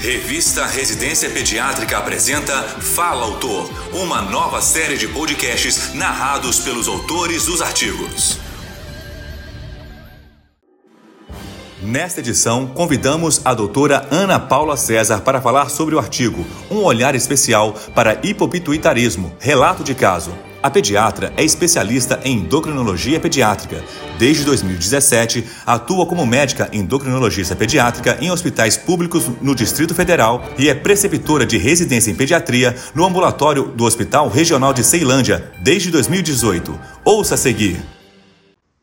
Revista Residência Pediátrica apresenta Fala Autor, uma nova série de podcasts narrados pelos autores dos artigos. Nesta edição, convidamos a doutora Ana Paula César para falar sobre o artigo Um Olhar Especial para Hipopituitarismo, Relato de Caso, a pediatra é especialista em endocrinologia pediátrica. Desde 2017, atua como médica endocrinologista pediátrica em hospitais públicos no Distrito Federal e é preceptora de residência em pediatria no ambulatório do Hospital Regional de Ceilândia desde 2018. Ouça a seguir.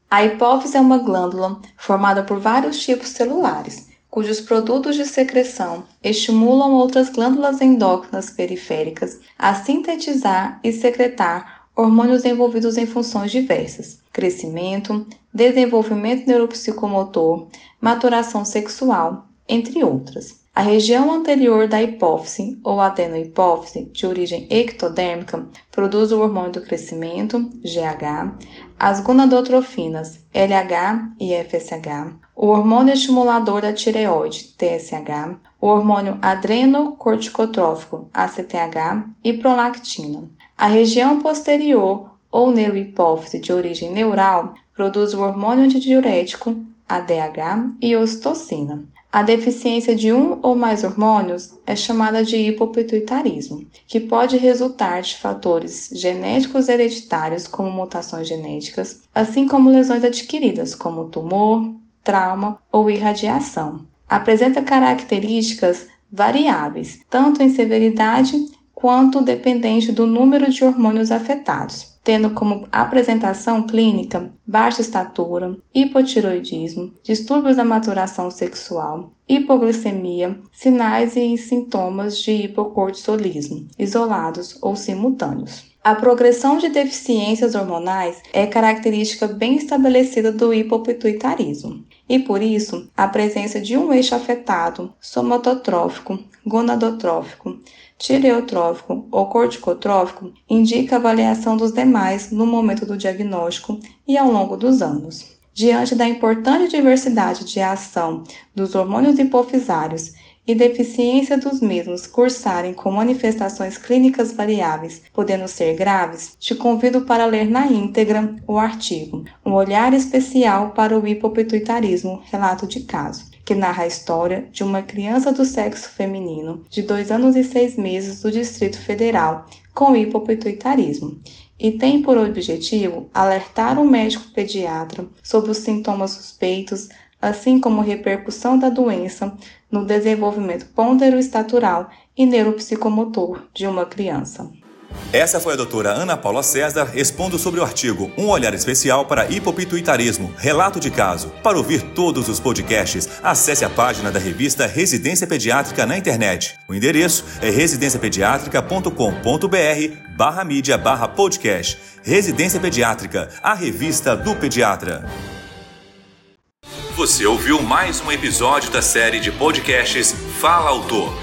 A hipófise é uma glândula formada por vários tipos celulares, cujos produtos de secreção estimulam outras glândulas endócrinas periféricas a sintetizar e secretar hormônios envolvidos em funções diversas: crescimento, desenvolvimento neuropsicomotor, maturação sexual, entre outras. A região anterior da hipófise ou adenohipófise, de origem ectodérmica, produz o hormônio do crescimento, GH, as gonadotrofinas, LH e FSH, o hormônio estimulador da tireoide, TSH, o hormônio adrenocorticotrófico, ACTH e prolactina. A região posterior ou neurohipófise de origem neural produz o hormônio antidiurético, ADH, e ocitocina. A deficiência de um ou mais hormônios é chamada de hipopituitarismo, que pode resultar de fatores genéticos hereditários, como mutações genéticas, assim como lesões adquiridas, como tumor, trauma ou irradiação. Apresenta características variáveis, tanto em severidade quanto dependente do número de hormônios afetados, tendo como apresentação clínica baixa estatura, hipotiroidismo, distúrbios da maturação sexual, hipoglicemia, sinais e sintomas de hipocortisolismo, isolados ou simultâneos. A progressão de deficiências hormonais é característica bem estabelecida do hipopituitarismo, e por isso a presença de um eixo afetado, somatotrófico, gonadotrófico, tireotrófico ou corticotrófico indica a avaliação dos demais no momento do diagnóstico e ao longo dos anos. Diante da importante diversidade de ação dos hormônios hipofisários e deficiência dos mesmos cursarem com manifestações clínicas variáveis, podendo ser graves, te convido para ler na íntegra o artigo Um olhar especial para o hipopituitarismo, relato de caso, que narra a história de uma criança do sexo feminino de dois anos e seis meses do Distrito Federal com hipopituitarismo e tem por objetivo alertar o médico pediatra sobre os sintomas suspeitos, assim como repercussão da doença no desenvolvimento ponderoestatural e neuropsicomotor de uma criança. Essa foi a doutora Ana Paula César expondo sobre o artigo Um Olhar Especial para Hipopituitarismo, Relato de Caso. Para ouvir todos os podcasts, acesse a página da revista Residência Pediátrica na internet. O endereço é residenciapediatrica.com.br barra mídia barra podcast. Residência Pediátrica, a revista do pediatra. Você ouviu mais um episódio da série de podcasts Fala Autor.